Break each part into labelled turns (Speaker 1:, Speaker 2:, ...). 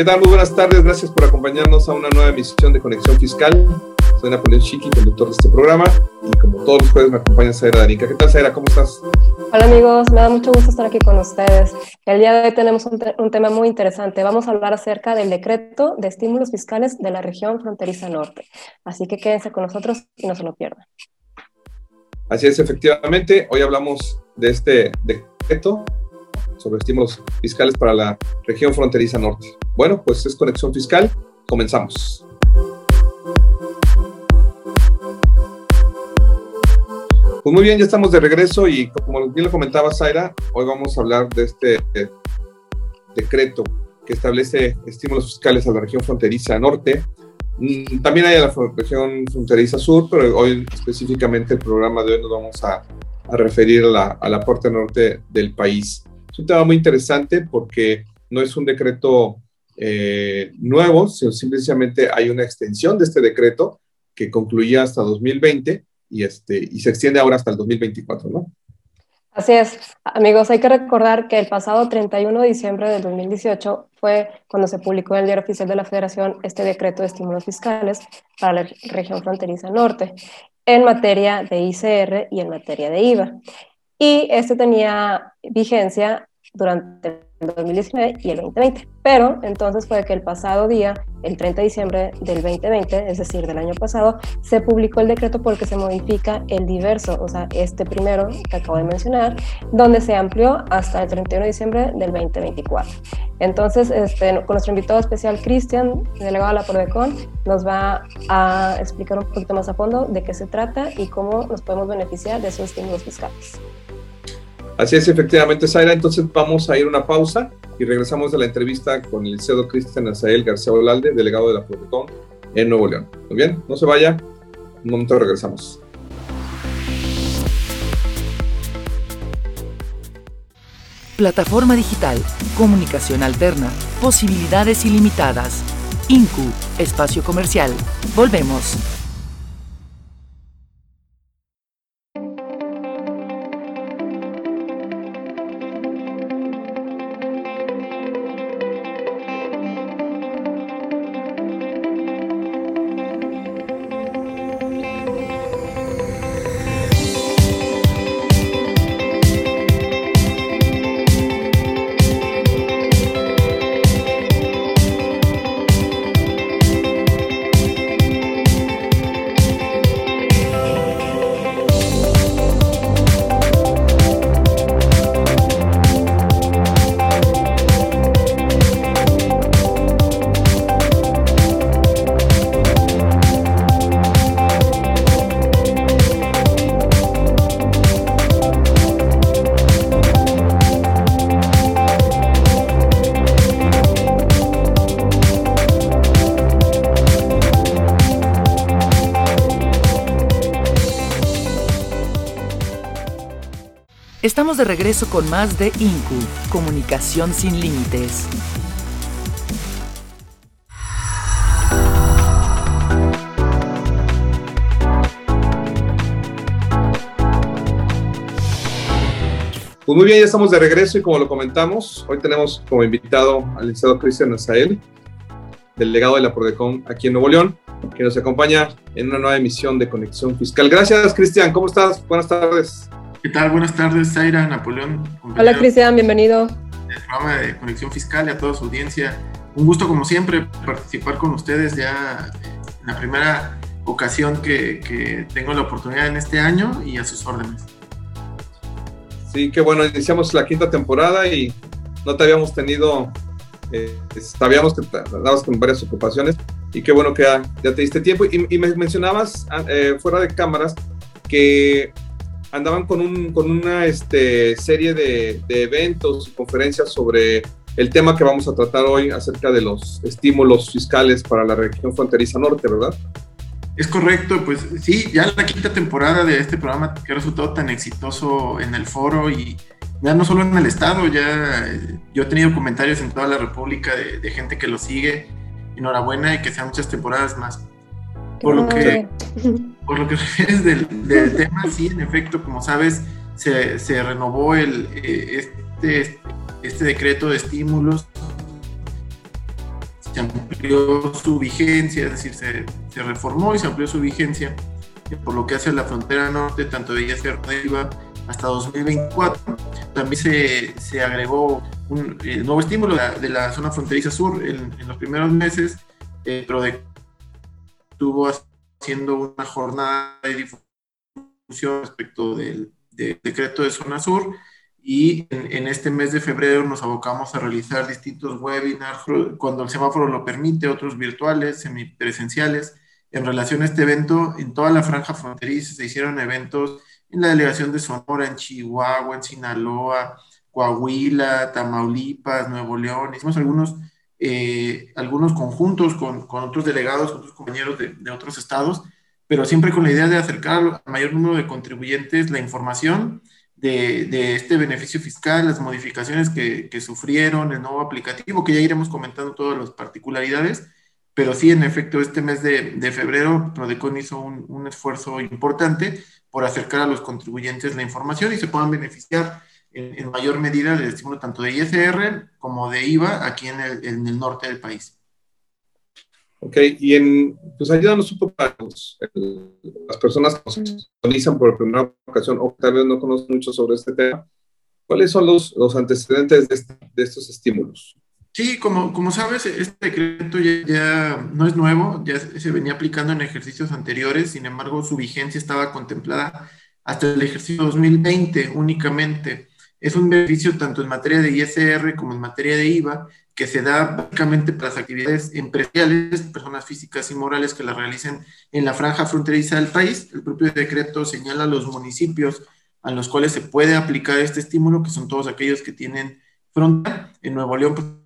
Speaker 1: ¿Qué tal? Muy buenas tardes. Gracias por acompañarnos a una nueva emisión de Conexión Fiscal. Soy Napoleón Chiqui, conductor de este programa. Y como todos los jueves me acompaña Zaira Darinka. ¿Qué tal, Zaira? ¿Cómo estás?
Speaker 2: Hola, amigos. Me da mucho gusto estar aquí con ustedes. El día de hoy tenemos un, te un tema muy interesante. Vamos a hablar acerca del decreto de estímulos fiscales de la región fronteriza norte. Así que quédense con nosotros y no se lo pierdan.
Speaker 1: Así es, efectivamente. Hoy hablamos de este decreto sobre estímulos fiscales para la región fronteriza norte. Bueno, pues es conexión fiscal. Comenzamos. Pues muy bien, ya estamos de regreso y como bien lo comentaba Zaira, hoy vamos a hablar de este decreto que establece estímulos fiscales a la región fronteriza norte. Mm, también hay a la región fronteriza sur, pero hoy específicamente el programa de hoy nos vamos a, a referir a la, a la parte norte del país. Es un tema muy interesante porque no es un decreto eh, nuevo, sino simplemente hay una extensión de este decreto que concluía hasta 2020 y, este, y se extiende ahora hasta el 2024, ¿no?
Speaker 2: Así es, amigos, hay que recordar que el pasado 31 de diciembre del 2018 fue cuando se publicó en el Diario Oficial de la Federación este decreto de estímulos fiscales para la región fronteriza norte en materia de ICR y en materia de IVA. Y este tenía vigencia durante el 2019 y el 2020. Pero entonces fue que el pasado día, el 30 de diciembre del 2020, es decir, del año pasado, se publicó el decreto porque se modifica el diverso, o sea, este primero que acabo de mencionar, donde se amplió hasta el 31 de diciembre del 2024. Entonces, este, con nuestro invitado especial, Cristian, delegado de la Prodecon, nos va a explicar un poquito más a fondo de qué se trata y cómo nos podemos beneficiar de esos estímulos fiscales.
Speaker 1: Así es, efectivamente, Zaira. Entonces vamos a ir a una pausa y regresamos a la entrevista con el CEO Cristian Azael García Olalde, delegado de la Protecon en Nuevo León. Muy bien, no se vaya. Un momento regresamos.
Speaker 3: Plataforma digital, comunicación alterna, posibilidades ilimitadas. INCU, espacio comercial. Volvemos. De regreso con más de INCU, Comunicación sin Límites.
Speaker 1: Pues muy bien, ya estamos de regreso y como lo comentamos, hoy tenemos como invitado al licenciado Cristian Azael, delegado de la Prodecon aquí en Nuevo León, que nos acompaña en una nueva emisión de Conexión Fiscal. Gracias, Cristian. ¿Cómo estás? Buenas tardes.
Speaker 4: ¿Qué tal? Buenas tardes, Zaira, Napoleón.
Speaker 2: Hola, Cristian, bienvenido.
Speaker 4: El programa de Conexión Fiscal y a toda su audiencia. Un gusto, como siempre, participar con ustedes ya en la primera ocasión que, que tengo la oportunidad en este año y a sus órdenes.
Speaker 1: Sí, qué bueno, iniciamos la quinta temporada y no te habíamos tenido, eh, sabíamos que andabas con varias ocupaciones y qué bueno que ya, te diste tiempo. Y, me mencionabas ah, eh, fuera de cámaras que andaban con, un, con una este, serie de, de eventos y conferencias sobre el tema que vamos a tratar hoy acerca de los estímulos fiscales para la región fronteriza norte, ¿verdad?
Speaker 4: Es correcto, pues sí, ya la quinta temporada de este programa que ha resultado tan exitoso en el foro y ya no solo en el estado, ya eh, yo he tenido comentarios en toda la República de, gente que lo sigue. Enhorabuena y que sean muchas temporadas más. Por lo que, por lo que refieres del, tema, sí, en efecto, como sabes, se, se renovó el, eh, este, este decreto de estímulos se amplió su vigencia, es decir, se, se, reformó y se amplió su vigencia, por lo que hace la frontera norte, tanto de ella iba hasta 2024. También se, se agregó un nuevo estímulo de la, zona fronteriza sur en, los primeros meses, eh, pero estuvo haciendo una jornada de difusión respecto del, del decreto de zona sur y en, este mes de febrero nos abocamos a realizar distintos webinars cuando el semáforo lo permite, otros virtuales, semipresenciales. En relación a este evento, en toda la franja fronteriza se hicieron eventos en la delegación de Sonora, en Chihuahua, en Sinaloa, Coahuila, Tamaulipas, Nuevo León. Hicimos algunos, eh, algunos conjuntos con, otros delegados, otros compañeros de, otros estados, pero siempre con la idea de acercar al mayor número de contribuyentes la información de, este beneficio fiscal, las modificaciones que, sufrieron, el nuevo aplicativo, que ya iremos comentando todas las particularidades, pero sí, en efecto, este mes de, de febrero, Prodecon hizo un, un, esfuerzo importante por acercar a los contribuyentes la información y se puedan beneficiar en, en mayor medida del estímulo tanto de ISR como de IVA aquí en el, en el norte del país.
Speaker 1: Ok, y en, pues ayúdanos un poco a las personas que nos sintonizan por primera ocasión o tal vez no conocen mucho sobre este tema. ¿Cuáles son los, los antecedentes de, este, de, estos estímulos?
Speaker 4: Sí, como, como sabes, este decreto ya, ya, no es nuevo, ya se venía aplicando en ejercicios anteriores, sin embargo, su vigencia estaba contemplada hasta el ejercicio 2020 únicamente. Es un beneficio tanto en materia de ISR como en materia de IVA, que se da básicamente para las actividades empresariales, personas físicas y morales que las realicen en la franja fronteriza del país. El propio decreto señala los municipios a los cuales se puede aplicar este estímulo, que son todos aquellos que tienen frontera. En Nuevo León,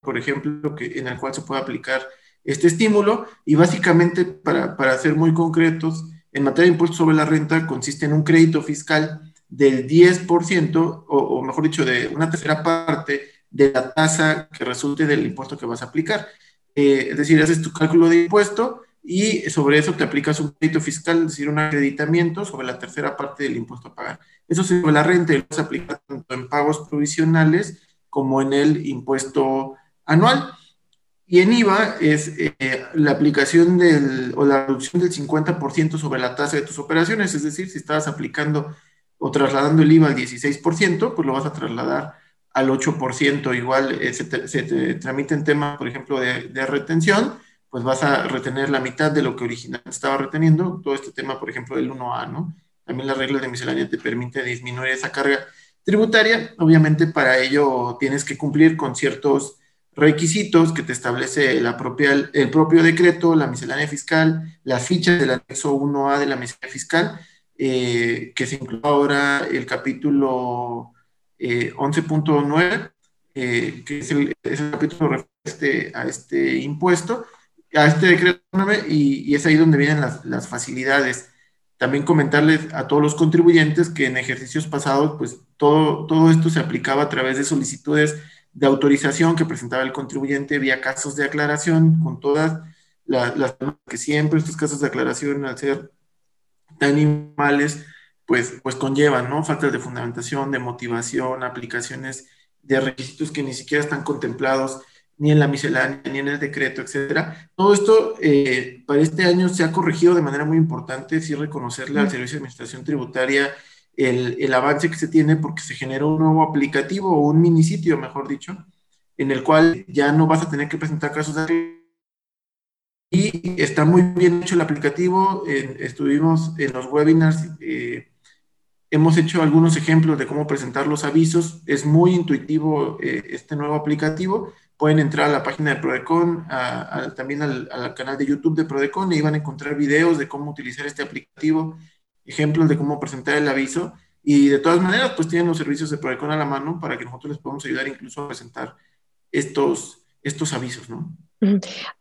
Speaker 4: por ejemplo, que, en el cual se puede aplicar este estímulo. Y básicamente, para, para ser muy concretos, en materia de impuestos sobre la renta, consiste en un crédito fiscal del 10%, o, o mejor dicho, de una tercera parte de la tasa que resulte del impuesto que vas a aplicar. Eh, es decir, haces tu cálculo de impuesto y sobre eso te aplicas un crédito fiscal, es decir, un acreditamiento sobre la tercera parte del impuesto a pagar. Eso sobre la renta y se aplica tanto en pagos provisionales como en el impuesto anual. Y en IVA es eh, la aplicación del, o la reducción del 50% sobre la tasa de tus operaciones, es decir, si estabas aplicando o trasladando el IVA al 16%, pues lo vas a trasladar al 8%, igual eh, se, te, se, te, tramiten temas, por ejemplo, de, de, retención, pues vas a retener la mitad de lo que originalmente estaba reteniendo, todo este tema, por ejemplo, del 1A, ¿no? También la regla de miscelánea te permite disminuir esa carga tributaria, obviamente para ello tienes que cumplir con ciertos requisitos que te establece la propia, el propio decreto, la miscelánea fiscal, las fichas del anexo 1A de la miscelánea fiscal, eh, que se incluye ahora el capítulo 11.9, eh, eh, que es el, es el capítulo este, a este impuesto, a este decreto, y, y, es ahí donde vienen las, las facilidades. también comentarles a todos los contribuyentes que en ejercicios pasados, pues todo, todo esto se aplicaba a través de solicitudes de autorización que presentaba el contribuyente vía casos de aclaración con todas las que siempre estos casos de aclaración al ser tan animales, pues, pues conllevan, ¿no? Faltas de fundamentación, de motivación, aplicaciones de requisitos que ni siquiera están contemplados ni en la miscelánea, ni en el decreto, etcétera. Todo esto eh, para este año se ha corregido de manera muy importante, sí reconocerle al Servicio de Administración Tributaria el, el, avance que se tiene porque se generó un nuevo aplicativo o un minisitio, mejor dicho, en el cual ya no vas a tener que presentar casos de y está muy bien hecho el aplicativo. estuvimos en los webinars, eh, hemos hecho algunos ejemplos de cómo presentar los avisos. Es muy intuitivo eh, este nuevo aplicativo. Pueden entrar a la página de Prodecon, también al, al, canal de YouTube de Prodecon y van a encontrar videos de cómo utilizar este aplicativo, ejemplos de cómo presentar el aviso. Y de todas maneras, pues tienen los servicios de Prodecon a la mano para que nosotros les podamos ayudar incluso a presentar estos, estos avisos, ¿no?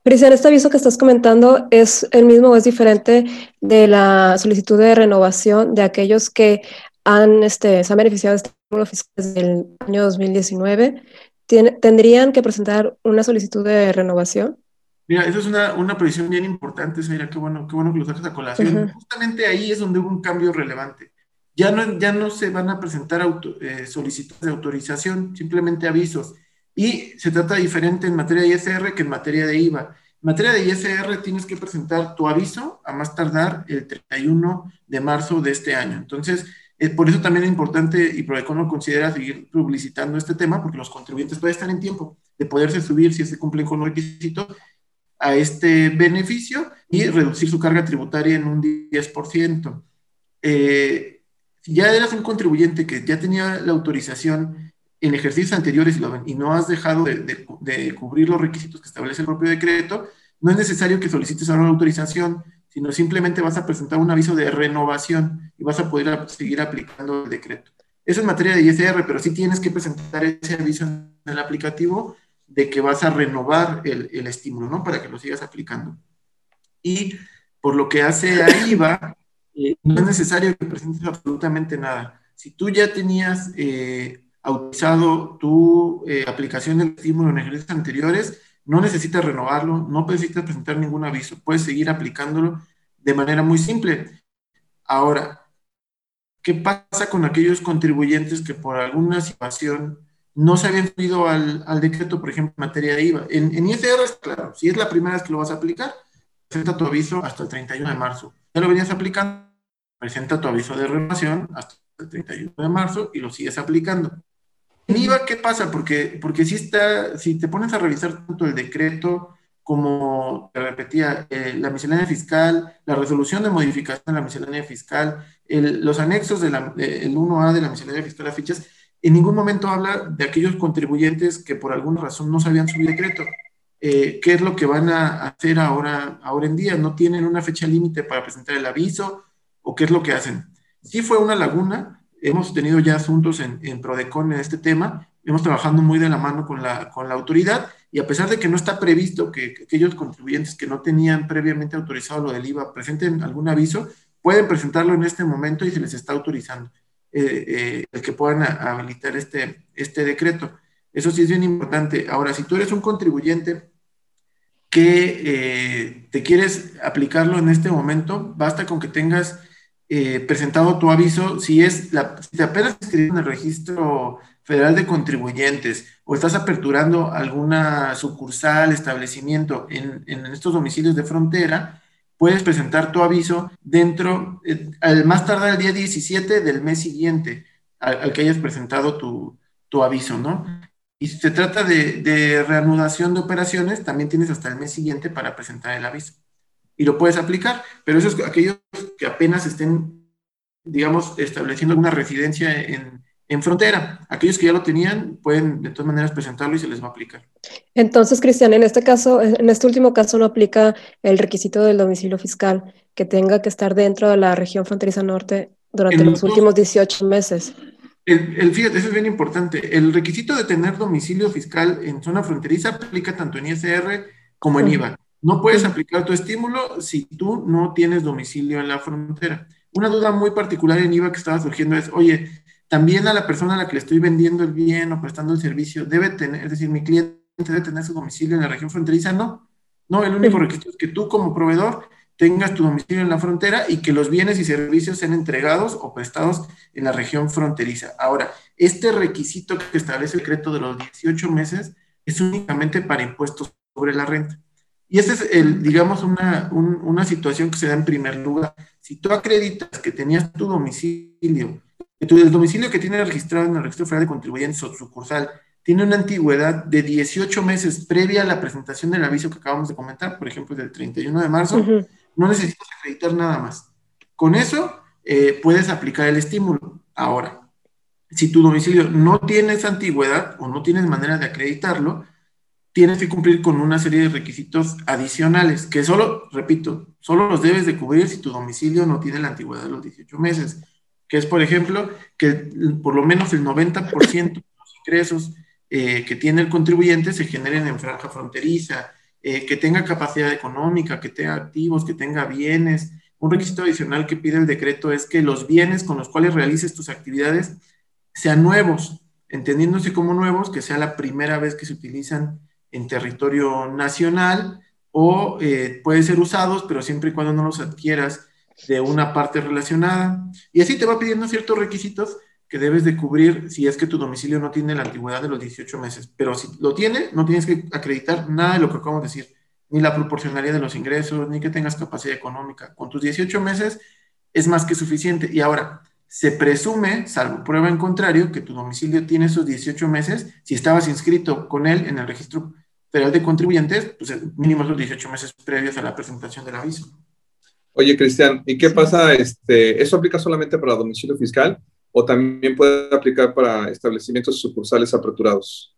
Speaker 2: Cristian, este aviso que estás comentando es el mismo o es diferente de la solicitud de renovación de aquellos que han, este, se han beneficiado de este estímulo fiscal desde el año 2019. ¿Tendrían que presentar una solicitud de renovación?
Speaker 4: Mira, esa es una, una previsión bien importante, Mira, qué bueno, qué bueno que lo sacas a colación. Justamente ahí es donde hubo un cambio relevante. Ya no, ya no se van a presentar eh, solicitudes de autorización, simplemente avisos. Y se trata diferente en materia de ISR que en materia de IVA. En materia de ISR tienes que presentar tu aviso a más tardar el 31 de marzo de este año. Entonces, eh, por eso también es importante y Prodecono considera seguir publicitando este tema porque los contribuyentes pueden estar en tiempo de poderse subir si se cumplen con los requisitos a este beneficio y reducir su carga tributaria en un 10%. Eh, si ya eras un contribuyente que ya tenía la autorización en ejercicios anteriores y no has dejado de, cubrir los requisitos que establece el propio decreto, no es necesario que solicites ahora una autorización, sino simplemente vas a presentar un aviso de renovación y vas a poder seguir aplicando el decreto. Eso es materia de ISR, pero sí tienes que presentar ese aviso en el aplicativo de que vas a renovar el, estímulo, ¿no? Para que lo sigas aplicando. Y por lo que hace a IVA, eh, no es necesario que presentes absolutamente nada. Si tú ya tenías eh, autorizado tu eh, aplicación del estímulo en ejercicios anteriores, no necesitas renovarlo, no necesitas presentar ningún aviso, puedes seguir aplicándolo de manera muy simple. Ahora, ¿qué pasa con aquellos contribuyentes que por alguna situación no se habían subido al, al decreto, por ejemplo, en materia de IVA? En, en ISR, claro, si es la primera vez que lo vas a aplicar, presenta tu aviso hasta el 31 de marzo. Ya lo venías aplicando, presenta tu aviso de renovación hasta el 31 de marzo y lo sigues aplicando. En IVA, ¿qué pasa? Porque, porque si, está, si te pones a revisar tanto el decreto como, te repetía, eh, la miscelánea fiscal, la resolución de modificación de la miscelánea fiscal, los anexos del 1A de la miscelánea fiscal a fichas, en ningún momento habla de aquellos contribuyentes que por alguna razón no sabían su decreto. Eh, ¿Qué es lo que van a hacer ahora, ahora en día? ¿No tienen una fecha límite para presentar el aviso? ¿O qué es lo que hacen? Sí fue una laguna, hemos tenido ya asuntos en, Prodecon en este tema, hemos trabajado muy de la mano con la, con la autoridad y a pesar de que no está previsto que, aquellos contribuyentes que no tenían previamente autorizado lo del IVA presenten algún aviso, pueden presentarlo en este momento y se les está autorizando eh, eh, el que puedan habilitar este, este decreto. Eso sí es bien importante. Ahora, si tú eres un contribuyente que eh, te quieres aplicarlo en este momento, basta con que tengas eh, presentado tu aviso, si es la, si te apenas inscrito en el registro federal de contribuyentes o estás aperturando alguna sucursal, establecimiento en, en estos domicilios de frontera, puedes presentar tu aviso dentro, eh, al más tardar el día 17 del mes siguiente al, que hayas presentado tu, tu, aviso, ¿no? Y si se trata de, de reanudación de operaciones, también tienes hasta el mes siguiente para presentar el aviso y lo puedes aplicar, pero eso es aquellos que apenas estén, digamos, estableciendo alguna residencia en, en frontera. Aquellos que ya lo tenían pueden de todas maneras presentarlo y se les va a aplicar.
Speaker 2: Entonces, Cristian, en este caso, en este último caso no aplica el requisito del domicilio fiscal que tenga que estar dentro de la región fronteriza norte durante los, últimos 18 meses.
Speaker 4: El, el, fíjate, eso es bien importante. El requisito de tener domicilio fiscal en zona fronteriza aplica tanto en ISR como en IVA. No puedes aplicar tu estímulo si tú no tienes domicilio en la frontera. Una duda muy particular en IVA que estaba surgiendo es, oye, también a la persona a la que le estoy vendiendo el bien o prestando el servicio debe tener, es decir, mi cliente debe tener su domicilio en la región fronteriza, no. No, el único requisito es que tú como proveedor tengas tu domicilio en la frontera y que los bienes y servicios sean entregados o prestados en la región fronteriza. Ahora, este requisito que establece el decreto de los 18 meses es únicamente para impuestos sobre la renta. Y esa es, el, digamos, una, una situación que se da en primer lugar. Si tú acreditas que tenías tu domicilio, que tu, el domicilio que tiene registrado en el registro federal de contribuyentes o sucursal tiene una antigüedad de 18 meses previa a la presentación del aviso que acabamos de comentar, por ejemplo, del 31 de marzo, no necesitas acreditar nada más. Con eso eh, puedes aplicar el estímulo. Ahora, si tu domicilio no tiene esa antigüedad o no tienes manera de acreditarlo, tienes que cumplir con una serie de requisitos adicionales que solo, repito, solo los debes de cubrir si tu domicilio no tiene la antigüedad de los 18 meses, que es, por ejemplo, que por lo menos el 90% de los ingresos eh, que tiene el contribuyente se generen en franja fronteriza, eh, que tenga capacidad económica, que tenga activos, que tenga bienes. Un requisito adicional que pide el decreto es que los bienes con los cuales realices tus actividades sean nuevos, entendiéndose como nuevos, que sea la primera vez que se utilizan en territorio nacional o eh, pueden ser usados, pero siempre y cuando no los adquieras de una parte relacionada. Y así te va pidiendo ciertos requisitos que debes de cubrir si es que tu domicilio no tiene la antigüedad de los 18 meses. Pero si lo tiene, no tienes que acreditar nada de lo que acabamos de decir, ni la proporcionalidad de los ingresos, ni que tengas capacidad económica. Con tus 18 meses es más que suficiente. Y ahora, se presume, salvo prueba en contrario, que tu domicilio tiene esos 18 meses si estabas inscrito con él en el registro federal de contribuyentes, pues mínimo los 18 meses previos a la presentación del aviso.
Speaker 1: Oye, Cristian, ¿y qué pasa? Este, ¿Eso aplica solamente para domicilio fiscal? o también puede aplicar para establecimientos sucursales aperturados?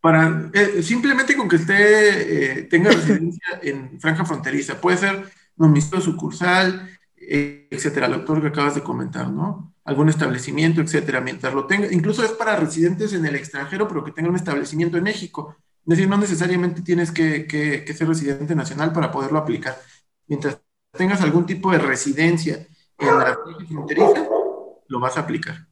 Speaker 4: Para, eh, simplemente con que esté, eh, tenga residencia en franja fronteriza, puede ser domicilio sucursal, eh, etcétera, el doctor que acabas de comentar, ¿no? Algún establecimiento, etcétera, mientras lo tenga, incluso es para residentes en el extranjero, pero que tengan un establecimiento en México. Es decir, no necesariamente tienes que, que, que ser residente nacional para poderlo aplicar. Mientras tengas algún tipo de residencia en la fronteriza, lo vas a aplicar.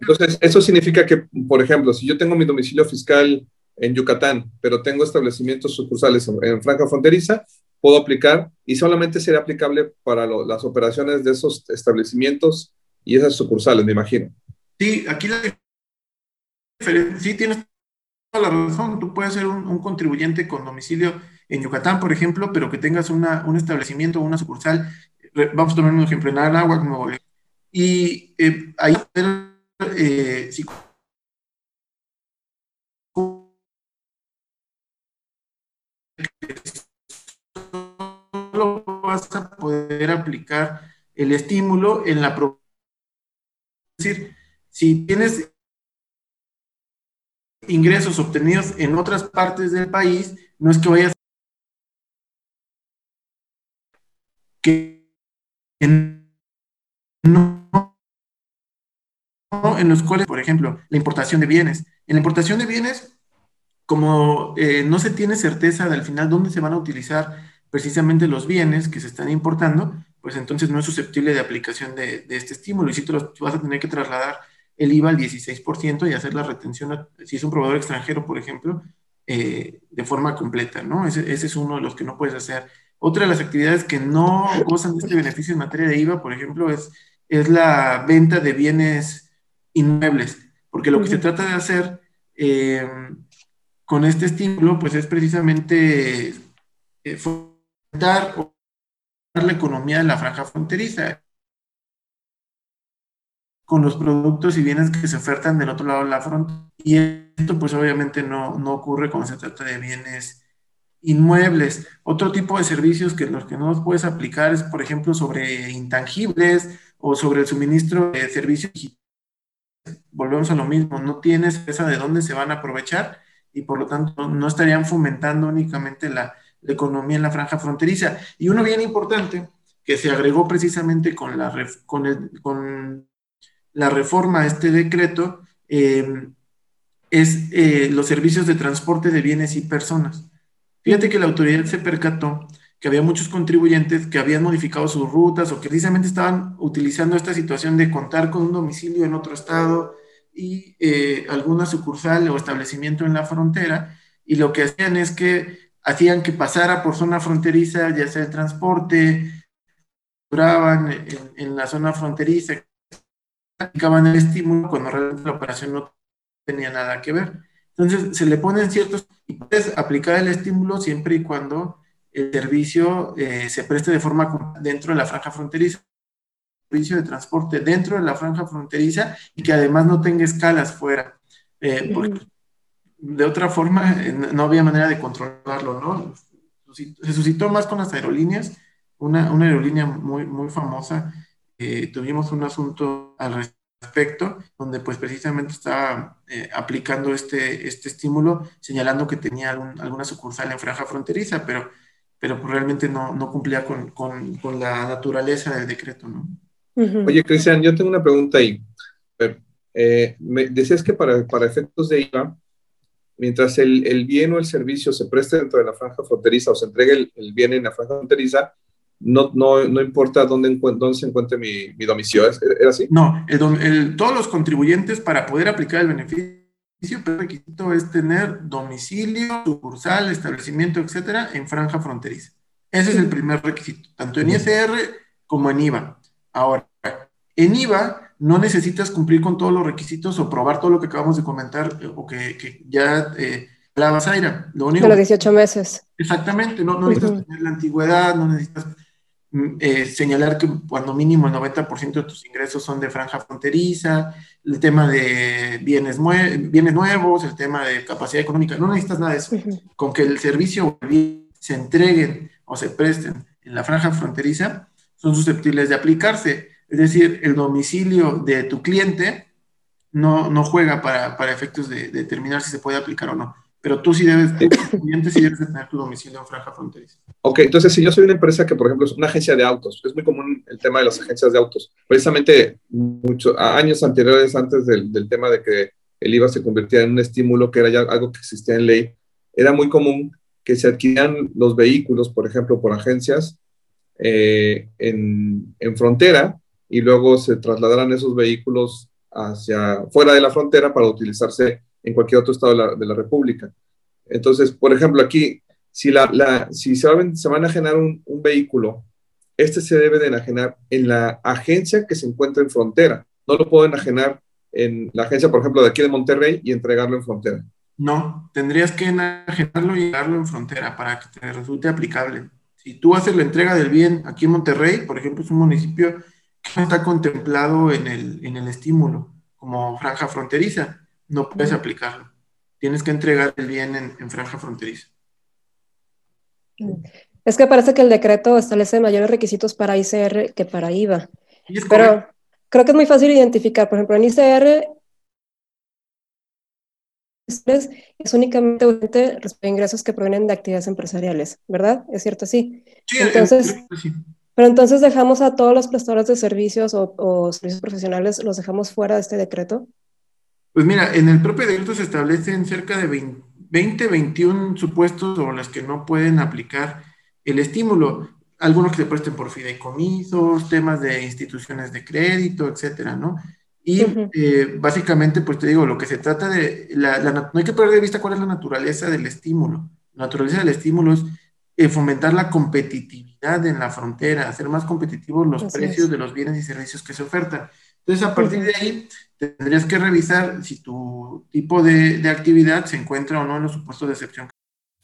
Speaker 1: Entonces, eso significa que, por ejemplo, si yo tengo mi domicilio fiscal en Yucatán, pero tengo establecimientos sucursales en, franja fronteriza, puedo aplicar y solamente será aplicable para las operaciones de esos establecimientos y esas sucursales, me imagino.
Speaker 4: Sí, aquí la diferencia, sí tienes la razón, tú puedes ser un, contribuyente con domicilio en Yucatán, por ejemplo, pero que tengas una, un establecimiento, una sucursal, vamos a tomar un ejemplo, en Anáhuac, Nuevo y eh, ahí eh, si vas a poder aplicar el estímulo en la es decir, si tienes ingresos obtenidos en otras partes del país, no es que vayas que no en los cuales, por ejemplo, la importación de bienes. En la importación de bienes, como eh, no se tiene certeza de al final dónde se van a utilizar precisamente los bienes que se están importando, pues entonces no es susceptible de aplicación de, este estímulo. Y si tú, vas a tener que trasladar el IVA al 16% y hacer la retención, si es un proveedor extranjero, por ejemplo, eh, de forma completa, ¿no? Ese, ese, es uno de los que no puedes hacer. Otra de las actividades que no gozan de este beneficio en materia de IVA, por ejemplo, es, es la venta de bienes inmuebles, porque lo que se trata de hacer eh, con este estímulo, pues es precisamente eh, fomentar la economía de la franja fronteriza con los productos y bienes que se ofertan del otro lado de la frontera. Y esto pues obviamente no, no ocurre cuando se trata de bienes inmuebles. Otro tipo de servicios que los que no los puedes aplicar es, por ejemplo, sobre intangibles o sobre el suministro de servicios digitales volvemos a lo mismo, no tienes esa de dónde se van a aprovechar y por lo tanto no estarían fomentando únicamente la, economía en la franja fronteriza. Y uno bien importante que se agregó precisamente con la, con, con la reforma a este decreto em, es eh, los servicios de transporte de bienes y personas. Fíjate que la autoridad se percató que había muchos contribuyentes que habían modificado sus rutas o que precisamente estaban utilizando esta situación de contar con un domicilio en otro estado y eh, alguna sucursal o establecimiento en la frontera, y lo que hacían es que hacían que pasara por zona fronteriza, ya sea el transporte, duraban en la zona fronteriza, aplicaban el estímulo cuando realmente la operación no tenía nada que ver. Entonces se le ponen ciertos, y puedes aplicar el estímulo siempre y cuando el servicio eh, se preste de forma dentro de la franja fronteriza, servicio de transporte dentro de la franja fronteriza y que además no tenga escalas fuera. Eh, porque de otra forma eh, no había manera de controlarlo, ¿no? Se suscitó más con las aerolíneas, una, una aerolínea muy, muy famosa, tuvimos un asunto al respecto, donde pues precisamente estaba aplicando este, este estímulo, señalando que tenía alguna sucursal en franja fronteriza, pero pero pues realmente no, no cumplía con, con, con, la naturaleza del decreto, ¿no?
Speaker 1: Oye, Cristian, yo tengo una pregunta ahí. Eh, me decías que para, para efectos de IVA, mientras el, el, bien o el servicio se preste dentro de la franja fronteriza o se entregue el, el bien en la franja fronteriza, no, no, no importa dónde, dónde se encuentre mi, mi domicilio. ¿Era así?
Speaker 4: No, el, todos los contribuyentes para poder aplicar el beneficio el requisito es tener domicilio, sucursal, establecimiento, etcétera, en franja fronteriza. Ese es el primer requisito, tanto en ISR como en IVA. Ahora, en IVA no necesitas cumplir con todos los requisitos o probar todo lo que acabamos de comentar eh, o que, ya eh, la Zaira.
Speaker 2: Lo único, de los 18 meses.
Speaker 4: Exactamente, no, no necesitas tener la antigüedad, no necesitas eh, señalar que cuando mínimo el 90% de tus ingresos son de franja fronteriza, el tema de bienes, bienes nuevos, el tema de capacidad económica, no necesitas nada de eso. Con que el servicio se entreguen o se presten en la franja fronteriza, son susceptibles de aplicarse. Es decir, el domicilio de tu cliente no, no juega para, para efectos de, de determinar si se puede aplicar o no pero tú sí debes, sí debes tener tu domicilio en franja fronteriza.
Speaker 1: Ok, entonces si yo soy una empresa que, por ejemplo, es una agencia de autos, es muy común el tema de las agencias de autos, precisamente muchos años anteriores, antes del, del, tema de que el IVA se convirtiera en un estímulo, que era ya algo que existía en ley, era muy común que se adquieran los vehículos, por ejemplo, por agencias eh, en, en frontera y luego se trasladaran esos vehículos hacia fuera de la frontera para utilizarse en cualquier otro estado de la, República. Entonces, por ejemplo, aquí, si, la, si se, van, se van a enajenar un, vehículo, este se debe de enajenar en la agencia que se encuentra en frontera. No lo puedo enajenar en la agencia, por ejemplo, de aquí de Monterrey y entregarlo en frontera.
Speaker 4: No, tendrías que enajenarlo y llevarlo en frontera para que te resulte aplicable. Si tú haces la entrega del bien aquí en Monterrey, por ejemplo, es un municipio que no está contemplado en el, en el estímulo como franja fronteriza no puedes aplicarlo. Tienes que entregar el bien en, franja fronteriza.
Speaker 2: Es que parece que el decreto establece mayores requisitos para ICR que para IVA. Pero creo que es muy fácil identificar. Por ejemplo, en ICR es únicamente respecto a ingresos que provienen de actividades empresariales, ¿verdad? ¿Es cierto así?
Speaker 4: Sí, entonces, sí.
Speaker 2: Pero entonces dejamos a todos los prestadores de servicios o, o servicios profesionales, los dejamos fuera de este decreto.
Speaker 4: Pues mira, en el propio decreto se establecen cerca de 20, 21 supuestos sobre los que no pueden aplicar el estímulo. Algunos que se presten por fideicomisos, temas de instituciones de crédito, etcétera, ¿no? Y eh, básicamente, pues te digo, lo que se trata de, la, no hay que perder de vista cuál es la naturaleza del estímulo. La naturaleza del estímulo es eh, fomentar la competitividad en la frontera, hacer más competitivos los precios de los bienes y servicios que se ofertan. Entonces, a partir de ahí, tendrías que revisar si tu tipo de, de actividad se encuentra o no en los supuestos de excepción.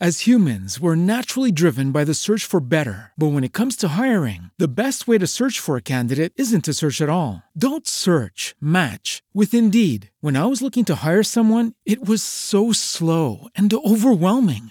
Speaker 5: As humans, we're naturally driven by the search for better. But when it comes to hiring, the best way to search for a candidate isn't to search at all. Don't search, match with Indeed. When I was looking to hire someone, it was so slow and overwhelming.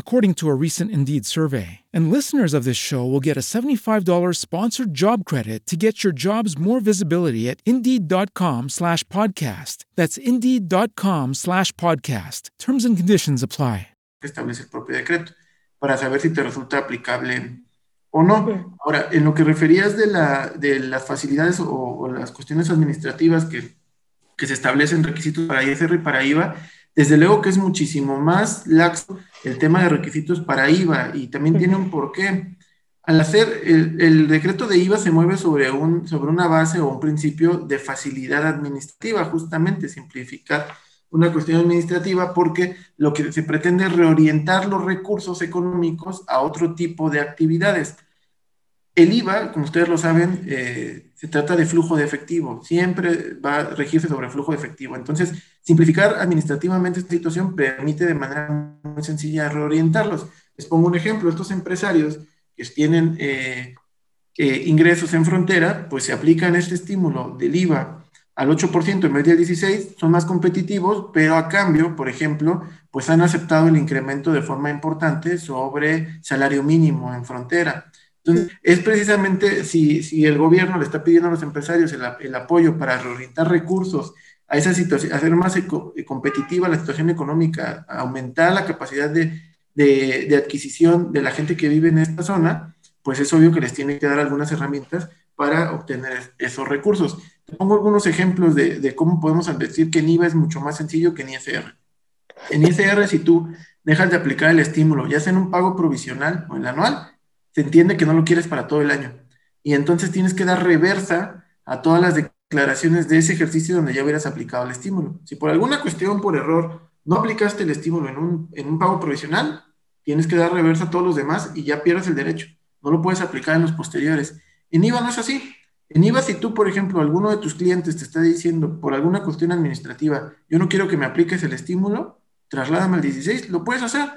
Speaker 5: according to a recent Indeed survey. And listeners of this show will get a $75 sponsored job credit to get your jobs more visibility at Indeed.com slash podcast. That's Indeed.com slash podcast. Terms and conditions apply.
Speaker 4: Establece el propio decreto para saber si te resulta aplicable o no. Ahora, en lo que referías de, la, de las facilidades o, o las cuestiones administrativas que, que se establecen requisitos para ISR y para IVA, desde luego que es muchísimo más laxo el tema de requisitos para IVA y también tiene un porqué. Al hacer el, decreto de IVA se mueve sobre, un, sobre una base o un principio de facilidad administrativa, justamente simplificar una cuestión administrativa porque lo que se pretende es reorientar los recursos económicos a otro tipo de actividades. El IVA, como ustedes lo saben, eh, se trata de flujo de efectivo, siempre va a regirse sobre flujo de efectivo. Entonces, simplificar administrativamente esta situación permite de manera muy sencilla reorientarlos. Les pongo un ejemplo, estos empresarios que tienen eh, eh, ingresos en frontera, pues se aplican este estímulo del IVA al 8% en vez del 16%, son más competitivos, pero a cambio, por ejemplo, pues han aceptado el incremento de forma importante sobre salario mínimo en frontera. Entonces, es precisamente si, si el gobierno le está pidiendo a los empresarios el, el apoyo para reorientar recursos a esa situación, hacer más competitiva la situación económica, aumentar la capacidad de, de, de adquisición de la gente que vive en esta zona, pues es obvio que les tiene que dar algunas herramientas para obtener esos recursos. Te pongo algunos ejemplos de, de, cómo podemos decir que en IVA es mucho más sencillo que en ISR. En ISR, si tú dejas de aplicar el estímulo, ya sea en un pago provisional o en el anual, se entiende que no lo quieres para todo el año. Y entonces tienes que dar reversa a todas las declaraciones de ese ejercicio donde ya hubieras aplicado el estímulo. Si por alguna cuestión, por error, no aplicaste el estímulo en un, pago provisional, tienes que dar reversa a todos los demás y ya pierdes el derecho. No lo puedes aplicar en los posteriores. En IVA no es así. En IVA, si tú, por ejemplo, alguno de tus clientes te está diciendo por alguna cuestión administrativa, yo no quiero que me apliques el estímulo, trasládame al 16, lo puedes hacer.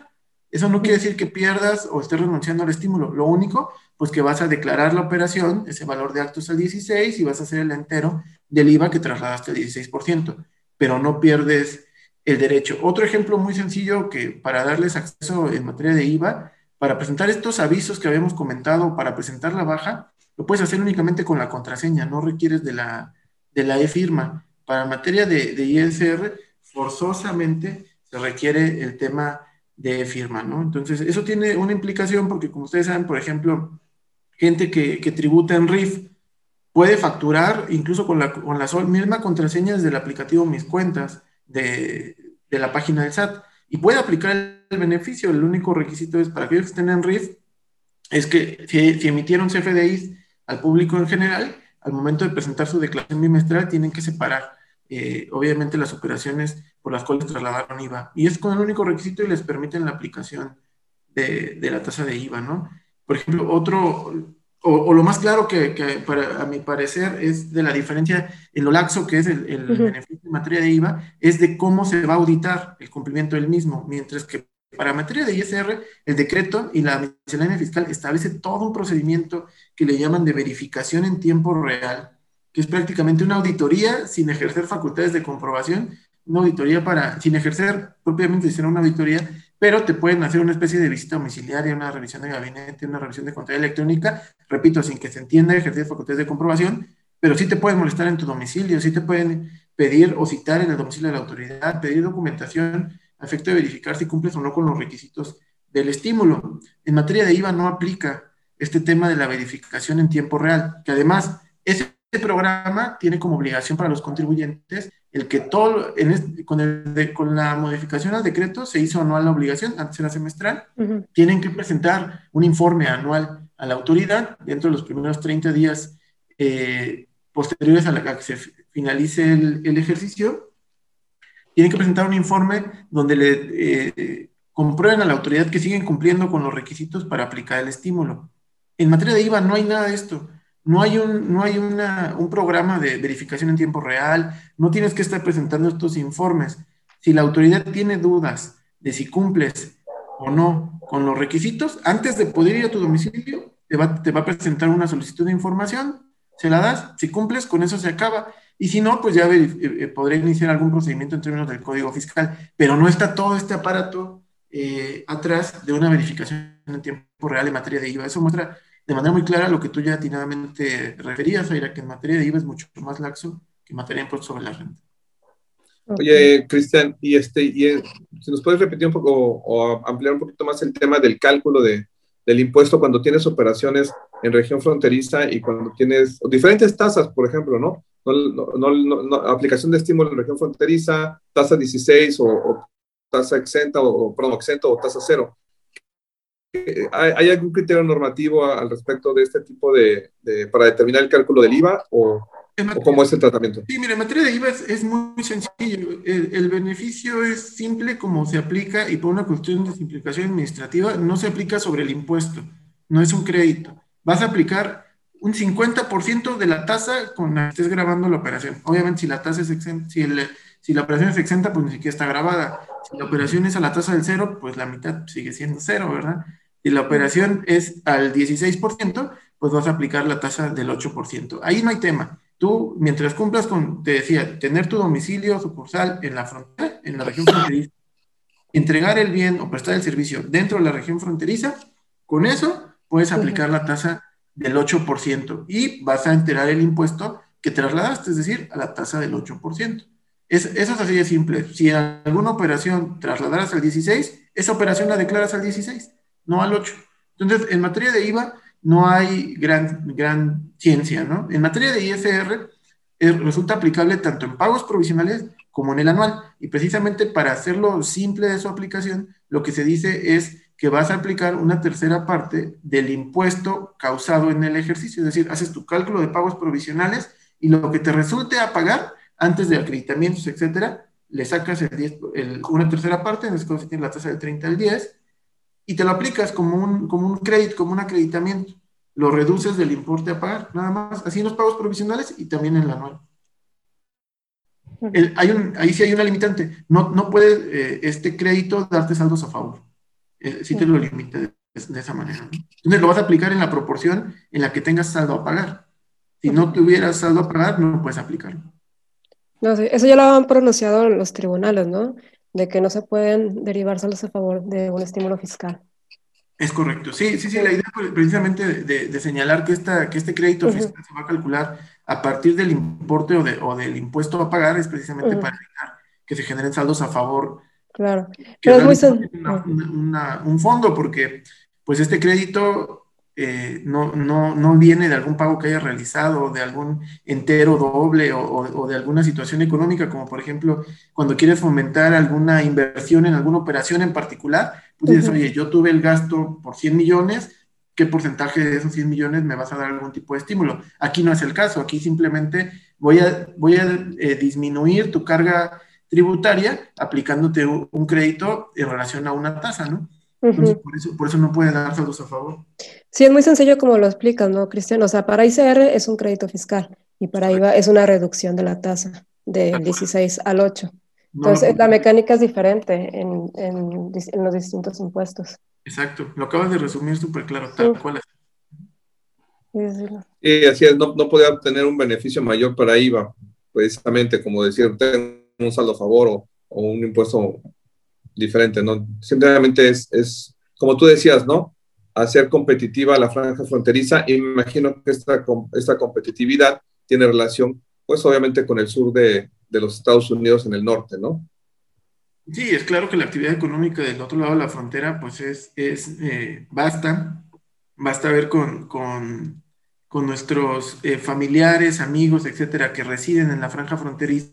Speaker 4: Eso no quiere decir que pierdas o estés renunciando al estímulo. Lo único, pues que vas a declarar la operación, ese valor de actos al 16 y vas a hacer el entero del IVA que trasladaste al 16%, pero no pierdes el derecho. Otro ejemplo muy sencillo que para darles acceso en materia de IVA, para presentar estos avisos que habíamos comentado, para presentar la baja, lo puedes hacer únicamente con la contraseña, no requieres de la, de la e-firma. Para materia de, de, ISR, forzosamente se requiere el tema de e-firma, ¿no? Entonces, eso tiene una implicación porque, como ustedes saben, por ejemplo, gente que, que tributa en RIF puede facturar incluso con la, con misma contraseña desde el aplicativo Mis Cuentas de, de la página del SAT y puede aplicar el beneficio. El único requisito es para aquellos que estén en RIF es que si, si emitieron CFDIs al público en general, al momento de presentar su declaración bimestral, tienen que separar, eh, obviamente, las operaciones por las cuales trasladaron IVA. Y es con el único requisito y les permiten la aplicación de, de la tasa de IVA, ¿no? Por ejemplo, otro, o, o lo más claro que, que, para, a mi parecer es de la diferencia en lo laxo que es el, el uh -huh. beneficio en materia de IVA, es de cómo se va a auditar el cumplimiento del mismo, mientras que para materia de ISR, el decreto y la miscelánea fiscal establece todo un procedimiento que le llaman de verificación en tiempo real, que es prácticamente una auditoría sin ejercer facultades de comprobación, una auditoría para, sin ejercer propiamente ser una auditoría, pero te pueden hacer una especie de visita domiciliaria, una revisión de gabinete, una revisión de contabilidad electrónica, repito, sin que se entienda ejercer facultades de comprobación, pero sí te pueden molestar en tu domicilio, sí te pueden pedir o citar en el domicilio de la autoridad, pedir documentación, a efecto de verificar si cumples o no con los requisitos del estímulo. En materia de IVA no aplica este tema de la verificación en tiempo real, que además ese programa tiene como obligación para los contribuyentes el que todo, en este, con, el de, con, la modificación al decreto se hizo anual la obligación, antes era semestral, uh -huh. tienen que presentar un informe anual a la autoridad dentro de los primeros 30 días eh, posteriores a, la, a que se finalice el, el ejercicio tienen que presentar un informe donde le eh, comprueben a la autoridad que siguen cumpliendo con los requisitos para aplicar el estímulo. En materia de IVA no hay nada de esto. No hay, un, no hay una, un programa de verificación en tiempo real, no tienes que estar presentando estos informes. Si la autoridad tiene dudas de si cumples o no con los requisitos, antes de poder ir a tu domicilio, te va, te va a presentar una solicitud de información, se la das, si cumples, con eso se acaba. Y si no, pues ya eh, podré iniciar algún procedimiento en términos del código fiscal, pero no está todo este aparato eh, atrás de una verificación en tiempo real en materia de IVA. Eso muestra de manera muy clara lo que tú ya atinadamente referías, Aira, que en materia de IVA es mucho más laxo que en materia de impuestos sobre la renta.
Speaker 1: Oye, Cristian, y este, y si nos puedes repetir un poco o, ampliar un poquito más el tema del cálculo de, del impuesto cuando tienes operaciones en región fronteriza y cuando tienes diferentes tasas, por ejemplo, ¿no? No, no, aplicación de estímulo en región fronteriza, tasa 16 o, tasa exenta o, perdón, exento o tasa cero. ¿Hay, algún criterio normativo al respecto de este tipo de, de, para determinar el cálculo del IVA o, ¿O cómo es el tratamiento?
Speaker 4: Sí, mira, en materia de IVA es, muy sencillo. El, beneficio es simple como se aplica y por una cuestión de simplificación administrativa no se aplica sobre el impuesto, no es un crédito. Vas a aplicar un 50% de la tasa con la que estés grabando la operación. Obviamente, si la tasa es exenta, si, si la operación es exenta, pues ni siquiera está grabada. Si la operación es a la tasa del cero, pues la mitad sigue siendo cero, ¿verdad? Si la operación es al 16%, pues vas a aplicar la tasa del 8%. Ahí no hay tema. Tú, mientras cumplas con, te decía, tener tu domicilio sucursal en la frontera, en la región fronteriza, entregar el bien o prestar el servicio dentro de la región fronteriza, con eso puedes aplicar la tasa del 8% y vas a enterar el impuesto que trasladaste, es decir, a la tasa del 8%. Es, eso es así de simple. Si en alguna operación trasladaras al 16, esa operación la declaras al 16, no al 8. Entonces, en materia de IVA, no hay gran, gran ciencia, ¿no? En materia de ISR, eh, resulta aplicable tanto en pagos provisionales como en el anual. Y precisamente para hacerlo simple de su aplicación, lo que se dice es que vas a aplicar una tercera parte del impuesto causado en el ejercicio. Es decir, haces tu cálculo de pagos provisionales y lo que te resulte a pagar antes de acreditamientos, etcétera, le sacas el una tercera parte, en este caso tiene la tasa del 30 al 10, y te lo aplicas como un, como un crédito, como un acreditamiento. Lo reduces del importe a pagar, nada más, así en los pagos provisionales y también en el anual. hay un, ahí sí hay una limitante. No, no puede eh, este crédito darte saldos a favor. Eh, sí te lo limita de, esa manera. Entonces lo vas a aplicar en la proporción en la que tengas saldo a pagar. Si no tuvieras saldo a pagar, no puedes aplicarlo.
Speaker 2: No, eso ya lo han pronunciado los tribunales, ¿no? De que no se pueden derivar saldos a favor de un estímulo fiscal.
Speaker 4: Es correcto, sí, sí, sí, la idea precisamente de, señalar que, esta, que este crédito fiscal se va a calcular a partir del importe o, de, o del impuesto a pagar es precisamente para evitar que se generen saldos a favor.
Speaker 2: Claro, pero es muy
Speaker 4: un fondo, porque pues este crédito eh, no, no, no, viene de algún pago que haya realizado, de algún entero doble o, de alguna situación económica, como por ejemplo cuando quieres fomentar alguna inversión en alguna operación en particular, pues dices, oye, yo tuve el gasto por 100 millones, ¿qué porcentaje de esos 100 millones me vas a dar algún tipo de estímulo? Aquí no es el caso, aquí simplemente voy a, voy a eh, disminuir tu carga tributaria aplicándote un crédito en relación a una tasa, ¿no? Por, eso, no puede dar saldos a favor.
Speaker 2: Sí, es muy sencillo como lo explicas, ¿no, Cristian? O sea, para ICR es un crédito fiscal y para IVA es una reducción de la tasa del 16 al 8. Entonces, la mecánica es diferente en, en, los distintos impuestos.
Speaker 4: Exacto, lo acabas de resumir súper claro, tal cual es.
Speaker 1: Sí, así es, no, no podía obtener un beneficio mayor para IVA, precisamente, como decir, tengo un saldo a favor o, o un impuesto diferente, ¿no? Simplemente es, es, como tú decías, ¿no? Hacer competitiva la franja fronteriza y me imagino que esta, esta competitividad tiene relación, pues obviamente con el sur de, de los Estados Unidos en el norte, ¿no?
Speaker 4: Sí, es claro que la actividad económica del otro lado de la frontera, pues es, es eh, basta, basta ver con, con, con nuestros eh, familiares, amigos, etcétera, que residen en la franja fronteriza,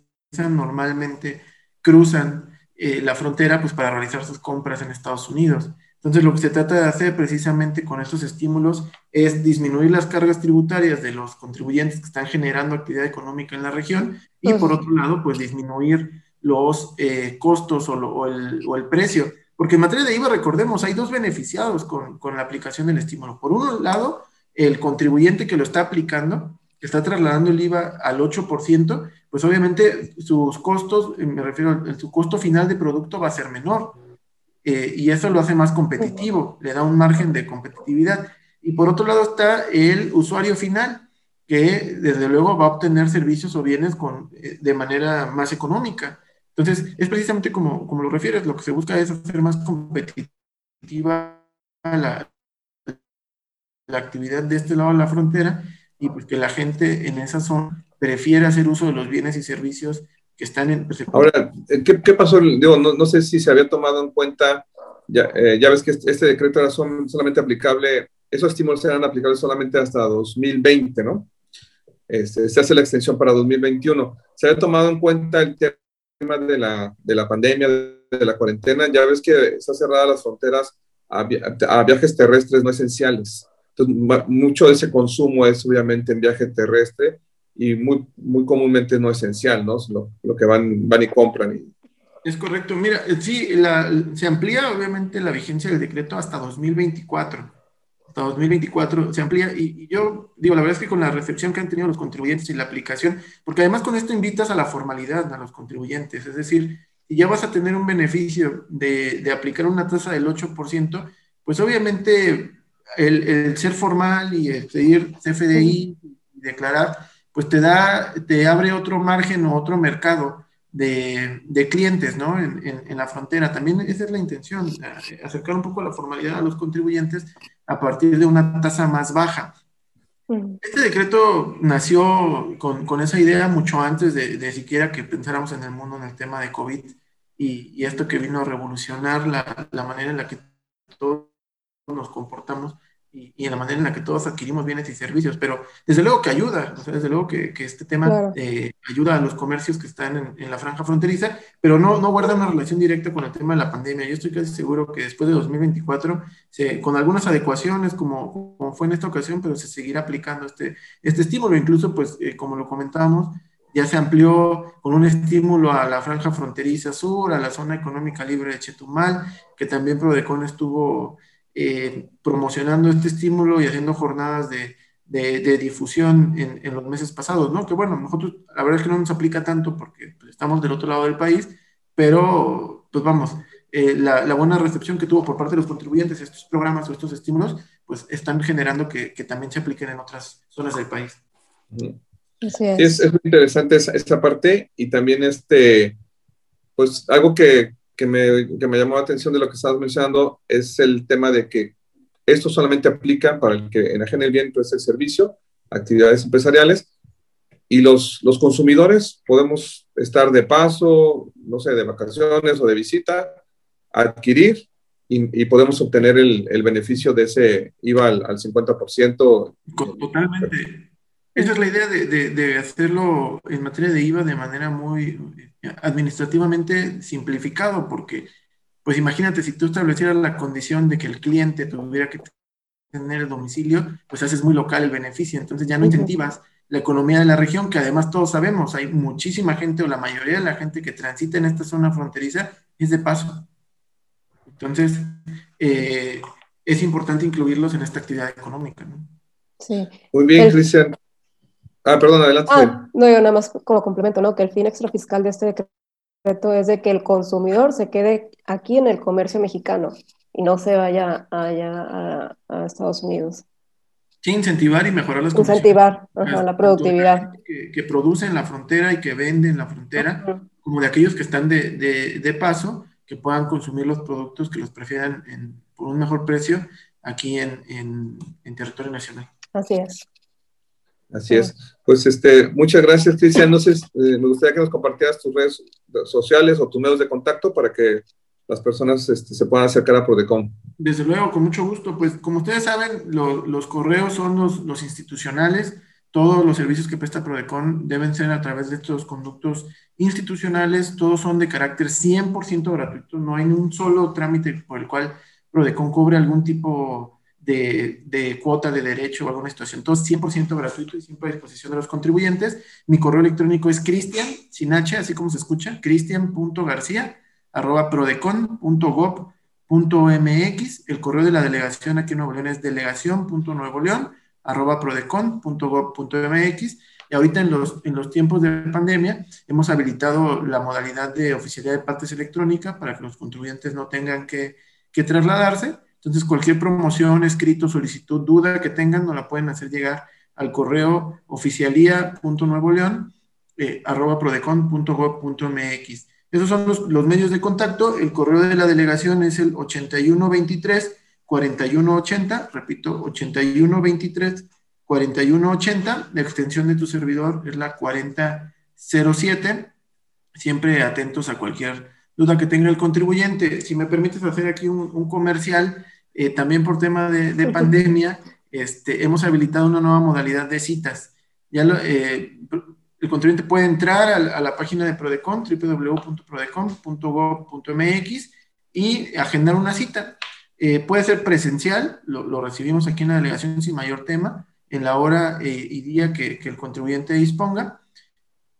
Speaker 4: normalmente cruzan eh, la frontera pues, para realizar sus compras en Estados Unidos. Entonces, lo que se trata de hacer precisamente con estos estímulos es disminuir las cargas tributarias de los contribuyentes que están generando actividad económica en la región y, por otro lado, pues disminuir los eh, costos o, el, o, el, precio. Porque en materia de IVA, recordemos, hay dos beneficiados con, con la aplicación del estímulo. Por un lado, el contribuyente que lo está aplicando, que está trasladando el IVA al 8%, pues obviamente sus costos, eh, me refiero a su costo final de producto va a ser menor. Eh, y eso lo hace más competitivo, le da un margen de competitividad. Y por otro lado está el usuario final, que desde luego va a obtener servicios o bienes con, eh, de manera más económica. Entonces, es precisamente como, como lo refieres, lo que se busca es hacer más competitiva la, la actividad de este lado de la frontera y pues que la gente en esa zona prefiere hacer uso de los bienes y servicios que están en...
Speaker 1: Ahora, ¿qué, qué pasó? Digo, no, no, sé si se había tomado en cuenta, ya, eh, ya ves que este, este decreto era solamente aplicable, esos estímulos eran aplicables solamente hasta 2020, ¿no? Este, se hace la extensión para 2021. ¿Se había tomado en cuenta el tema de la, de la pandemia, de la cuarentena? Ya ves que está cerradas las fronteras a, viajes terrestres no esenciales. Mucho de ese consumo es obviamente en viaje terrestre y muy, muy comúnmente no esencial, ¿no? Lo, lo que van, van y compran. Y...
Speaker 4: Es correcto. Mira, eh, sí, se amplía obviamente la vigencia del decreto hasta 2024. Hasta 2024 se amplía y, yo digo, la verdad es que con la recepción que han tenido los contribuyentes y la aplicación, porque además con esto invitas a la formalidad a los contribuyentes, es decir, si ya vas a tener un beneficio de, de aplicar una tasa del 8%, pues obviamente el, ser formal y el pedir CFDI y declarar, pues te da, te abre otro margen o otro mercado de, clientes, ¿no? En, la frontera. También esa es la intención, eh, acercar un poco la formalidad a los contribuyentes a partir de una tasa más baja. Este decreto nació con, esa idea mucho antes de, siquiera que pensáramos en el mundo en el tema de COVID y, esto que vino a revolucionar la, la manera en la que todos nos comportamos y, en la manera en la que todos adquirimos bienes y servicios, pero desde luego que ayuda, desde luego que, que este tema eh, ayuda a los comercios que están en, en, la franja fronteriza, pero no, no guarda una relación directa con el tema de la pandemia. Yo estoy casi seguro que después de 2024, se, con algunas adecuaciones, como, como, fue en esta ocasión, pero se seguirá aplicando este, este estímulo, incluso, pues, eh, como lo comentábamos, ya se amplió con un estímulo a la franja fronteriza sur, a la zona económica libre de Chetumal, que también Prodecon estuvo eh, promocionando este estímulo y haciendo jornadas de, de, difusión en, en, los meses pasados, ¿no? Que bueno, nosotros la verdad es que no nos aplica tanto porque pues, estamos del otro lado del país, pero pues vamos, eh, la, la, buena recepción que tuvo por parte de los contribuyentes estos programas o estos estímulos, pues están generando que, que también se apliquen en otras zonas del país.
Speaker 1: es. es. Es, muy interesante esa, esta parte y también este, pues algo que, que me, que me llamó la atención de lo que estabas mencionando es el tema de que esto solamente aplica para el que enajene el bien, pues el servicio, actividades empresariales, y los, los consumidores podemos estar de paso, no sé, de vacaciones o de visita, adquirir y, y podemos obtener el, el, beneficio de ese IVA al, al 50%.
Speaker 4: Totalmente. Esa es la idea de, de, de, hacerlo en materia de IVA de manera muy administrativamente simplificado, porque, pues imagínate, si tú establecieras la condición de que el cliente tuviera que tener el domicilio, pues haces muy local el beneficio, entonces ya no incentivas la economía de la región, que además todos sabemos, hay muchísima gente o la mayoría de la gente que transita en esta zona fronteriza es de paso. Entonces, eh, es importante incluirlos en esta actividad económica. ¿no?
Speaker 1: Sí. Muy bien, Cristian. Ah, perdón, adelante.
Speaker 2: Ah, no, yo nada más como complemento, ¿no? Que el fin extrafiscal de este decreto es de que el consumidor se quede aquí en el comercio mexicano y no se vaya allá a, Estados Unidos.
Speaker 4: Sí, incentivar y mejorar las
Speaker 2: Incentivar la productividad.
Speaker 4: Que, que, produce en la frontera y que vende en la frontera, como de aquellos que están de, de, de, paso, que puedan consumir los productos que los prefieran en, por un mejor precio aquí en, en, en territorio nacional.
Speaker 2: Así es.
Speaker 1: Así es. Pues este, muchas gracias, Cristian. No sé, eh, me gustaría que nos compartieras tus redes sociales o tus medios de contacto para que las personas este, se puedan acercar a Prodecon.
Speaker 4: Desde luego, con mucho gusto. Pues como ustedes saben, los correos son los, los, institucionales. Todos los servicios que presta Prodecon deben ser a través de estos conductos institucionales. Todos son de carácter 100% gratuito. No hay un solo trámite por el cual Prodecon cobre algún tipo de, cuota de derecho o alguna situación. Todo 100% gratuito y siempre a disposición de los contribuyentes. Mi correo electrónico es cristian, sin h, así como se escucha, cristian.garcía, arroba prodecon.gov.mx. El correo de la delegación aquí en Nuevo León es delegación.nuevoleón, arroba prodecon.gov.mx. Y ahorita en los, en los tiempos de pandemia hemos habilitado la modalidad de oficialidad de partes electrónica para que los contribuyentes no tengan que, que trasladarse entonces, cualquier promoción, escrito, solicitud, duda que tengan, nos la pueden hacer llegar al correo oficialía.nuevoleón, eh, arroba prodecon.gov.mx. Esos son los, los medios de contacto. El correo de la delegación es el 8123 4180, repito, 8123 4180. La extensión de tu servidor es la 4007. Siempre atentos a cualquier duda que tenga el contribuyente. Si me permites hacer aquí un, comercial, eh, también por tema de, pandemia, este, hemos habilitado una nueva modalidad de citas. Ya eh, el contribuyente puede entrar a, la página de Prodecon, www.prodecon.gov.mx, y agendar una cita. Eh, puede ser presencial, lo, recibimos aquí en la delegación sin mayor tema, en la hora y día que, que el contribuyente disponga,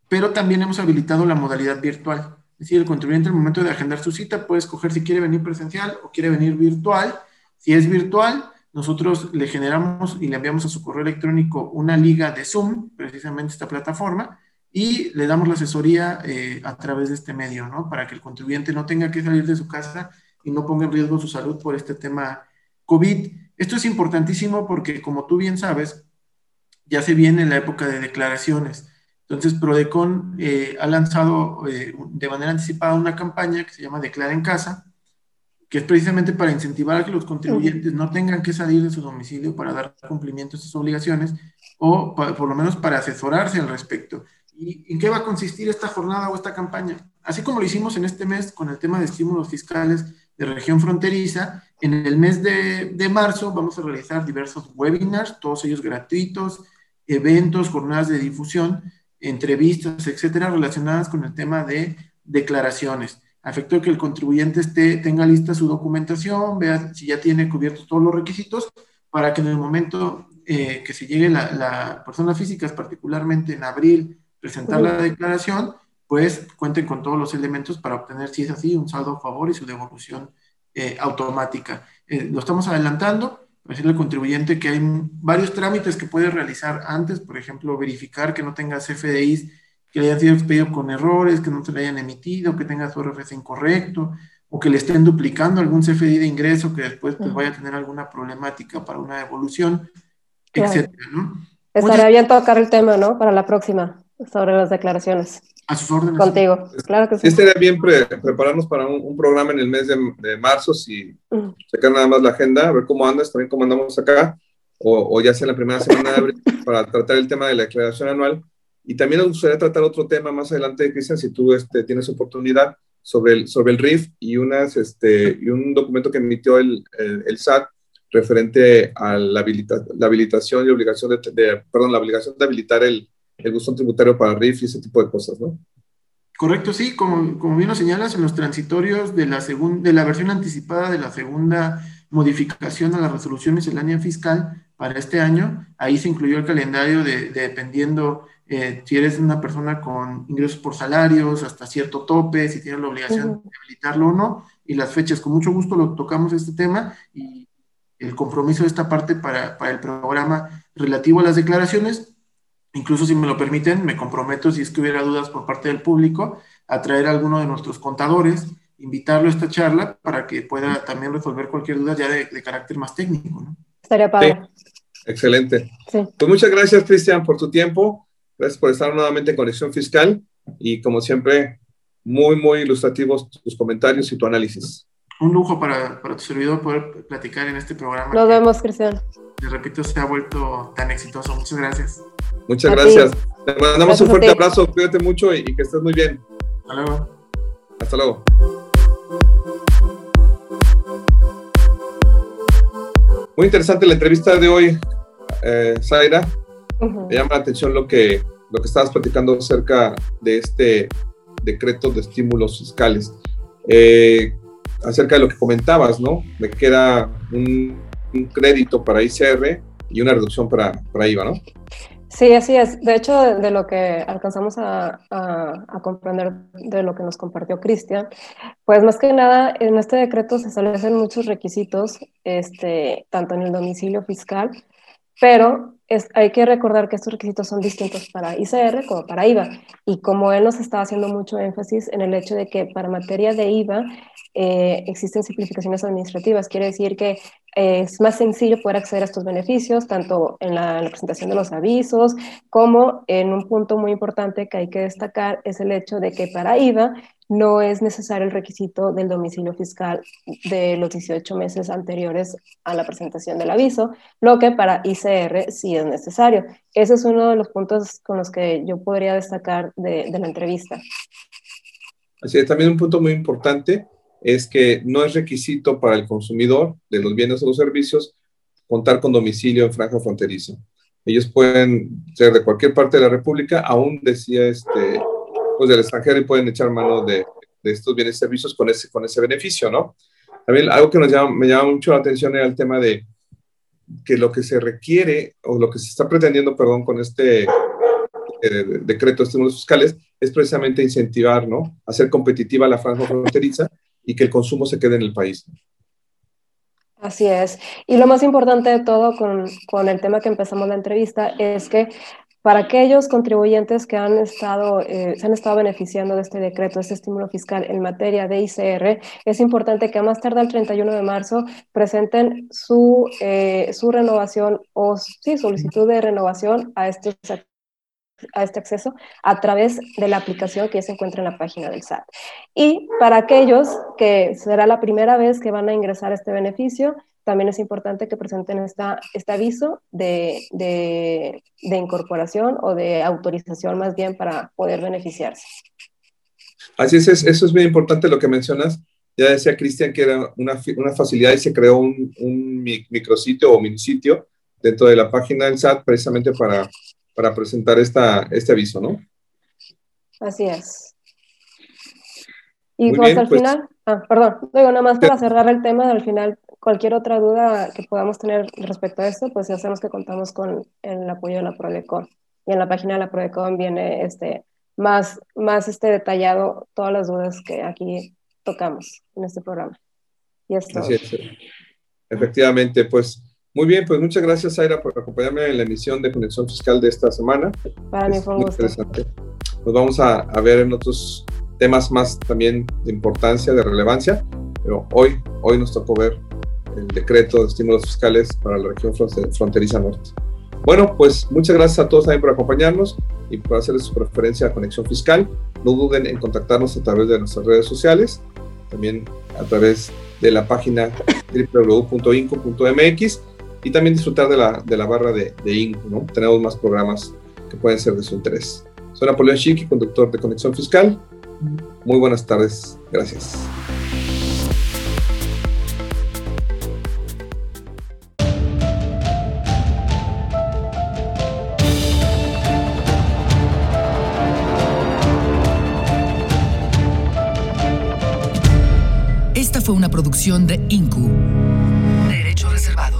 Speaker 4: pero también hemos habilitado la modalidad virtual. Es decir, el contribuyente al momento de agendar su cita puede escoger si quiere venir presencial o quiere venir virtual. Si es virtual, nosotros le generamos y le enviamos a su correo electrónico una liga de Zoom, precisamente esta plataforma, y le damos la asesoría eh, a través de este medio, ¿no? Para que el contribuyente no tenga que salir de su casa y no ponga en riesgo su salud por este tema COVID. Esto es importantísimo porque, como tú bien sabes, ya se viene la época de declaraciones. Entonces, Prodecon eh, ha lanzado eh, de manera anticipada una campaña que se llama Declara en Casa, que es precisamente para incentivar a que los contribuyentes no tengan que salir de su domicilio para dar cumplimiento a sus obligaciones o por lo menos para asesorarse al respecto. ¿Y en qué va a consistir esta jornada o esta campaña? Así como lo hicimos en este mes con el tema de estímulos fiscales de región fronteriza, en el mes de, de marzo vamos a realizar diversos webinars, todos ellos gratuitos, eventos, jornadas de difusión, entrevistas, etcétera, relacionadas con el tema de declaraciones. A efecto de que el contribuyente esté, tenga lista su documentación, vea si ya tiene cubiertos todos los requisitos, para que en el momento eh, que se llegue la, la persona física, particularmente en abril, presentar la declaración, pues cuenten con todos los elementos para obtener, si es así, un saldo a favor y su devolución eh, automática. Eh, lo estamos adelantando, decirle al contribuyente que hay varios trámites que puede realizar antes, por ejemplo, verificar que no tenga CFDIs que le hayan sido expedidos con errores, que no se le hayan emitido, que tenga su RFC incorrecto, o que le estén duplicando algún CFDI de ingreso que después pues, vaya a tener alguna problemática para una devolución, etcétera, ¿no?
Speaker 2: Estaría bien tocar el tema, ¿no? Para la próxima, sobre las declaraciones.
Speaker 4: A sus órdenes.
Speaker 2: Contigo, claro que sí.
Speaker 1: Estaría bien prepararnos para un, programa en el mes de, marzo, si uh nada más la agenda, a ver cómo andas, también cómo andamos acá, o, ya sea en la primera semana de abril, para tratar el tema de la declaración anual. Y también nos gustaría tratar otro tema más adelante, Cristian, si tú este, tienes oportunidad, sobre el, sobre el RIF y, unas, este, y un documento que emitió el, el, SAT referente a la, la, habilitación y obligación de, de, perdón, la obligación de habilitar el, el buzón tributario para RIF y ese tipo de cosas, ¿no?
Speaker 4: Correcto, sí, como, como bien lo señalas, en los transitorios de la, de la versión anticipada de la segunda modificación a la resolución miscelánea fiscal para este año, ahí se incluyó el calendario de, dependiendo eh, si eres una persona con ingresos por salarios, hasta cierto tope, si tienes la obligación de habilitarlo o no, y las fechas. Con mucho gusto lo tocamos este tema y el compromiso de esta parte para, para el programa relativo a las declaraciones Incluso si me lo permiten, me comprometo, si es que hubiera dudas por parte del público, a traer a alguno de nuestros contadores, invitarlo a esta charla para que pueda también resolver cualquier duda ya de, carácter más técnico. ¿no?
Speaker 2: Estaría padre.
Speaker 1: Excelente. Pues muchas gracias, Cristian, por tu tiempo. Gracias por estar nuevamente en Conexión Fiscal y, como siempre, muy, muy ilustrativos tus comentarios y tu análisis.
Speaker 4: Un lujo para, para tu servidor poder platicar en este programa.
Speaker 2: Nos vemos, Cristian.
Speaker 4: Te repito, se ha vuelto tan exitoso. Muchas gracias.
Speaker 1: Muchas gracias. Te mandamos un fuerte abrazo, cuídate mucho y, que estés muy bien.
Speaker 4: Hasta luego.
Speaker 1: Hasta luego. Muy interesante la entrevista de hoy, eh, Zaira. Me llama la atención lo que, lo que estabas platicando acerca de este decreto de estímulos fiscales. Eh, acerca de lo que comentabas, ¿no? De que era un, un crédito para ICR y una reducción para, para IVA, ¿no?
Speaker 2: Sí, así es. De hecho, de, lo que alcanzamos a, comprender de lo que nos compartió Cristian, pues más que nada en este decreto se establecen muchos requisitos, este, tanto en el domicilio fiscal, pero es, hay que recordar que estos requisitos son distintos para ICR como para IVA. Y como él nos estaba haciendo mucho énfasis en el hecho de que para materia de IVA eh, existen simplificaciones administrativas, quiere decir que es más sencillo poder acceder a estos beneficios, tanto en la, presentación de los avisos como en un punto muy importante que hay que destacar es el hecho de que para IVA no es necesario el requisito del domicilio fiscal de los 18 meses anteriores a la presentación del aviso, lo que para ICR sí es necesario. Ese es uno de los puntos con los que yo podría destacar de, la entrevista.
Speaker 1: Así es, también un punto muy importante es que no es requisito para el consumidor de los bienes o los servicios contar con domicilio en franja fronteriza. Ellos pueden ser de cualquier parte de la República, aún decía este, pues, del extranjero y pueden echar mano de, de, estos bienes y servicios con ese, con ese beneficio, ¿no? También algo que nos llama, me llama mucho la atención era el tema de que lo que se requiere o lo que se está pretendiendo, perdón, con este eh, decreto de estímulos fiscales es precisamente incentivar, ¿no? Hacer competitiva la franja fronteriza y que el consumo se quede en el país.
Speaker 2: Así es. Y lo más importante de todo con, con el tema que empezamos la entrevista es que para aquellos contribuyentes que han estado, eh, se han estado beneficiando de este decreto, de este estímulo fiscal en materia de ICR, es importante que a más tardar el 31 de marzo presenten su, eh, su renovación o sí, solicitud de renovación a este, a este acceso a través de la aplicación que se encuentra en la página del SAT. Y para aquellos que será la primera vez que van a ingresar a este beneficio, también es importante que presenten esta, este aviso de, de, de, incorporación o de autorización más bien para poder beneficiarse.
Speaker 1: Así es, eso es muy importante lo que mencionas. Ya decía Cristian que era una, una, facilidad y se creó un, un micrositio o minisitio dentro de la página del SAT precisamente para, para presentar esta, este aviso, ¿no?
Speaker 2: Así es. Y pues al pues, final, ah, perdón, digo nada más para cerrar el tema, al final cualquier otra duda que podamos tener respecto a esto, pues ya sabemos que contamos con el apoyo de la Prodecon. Y en la página de la Prodecon viene este, más, más este detallado todas las dudas que aquí tocamos en este programa. Y esto.
Speaker 1: Así es. Efectivamente, pues muy bien, pues muchas gracias, Zaira, por acompañarme en la emisión de Conexión Fiscal de esta semana.
Speaker 2: Para mí fue un gusto. Interesante.
Speaker 1: Nos vamos a, a ver en otros temas más también de importancia, de relevancia, pero hoy, hoy nos tocó ver el decreto de estímulos fiscales para la región fronteriza norte. Bueno, pues muchas gracias a todos también por acompañarnos y por hacerles su preferencia a Conexión Fiscal. No duden en contactarnos a través de nuestras redes sociales, también a través de la página www.inco.mx y también disfrutar de la, de la barra de, de INCO. Tenemos más programas que pueden ser de su interés. Soy Napoleón Chiqui, conductor de Conexión Fiscal. Muy buenas tardes. Gracias.
Speaker 3: Producción de INCU. Derechos reservados.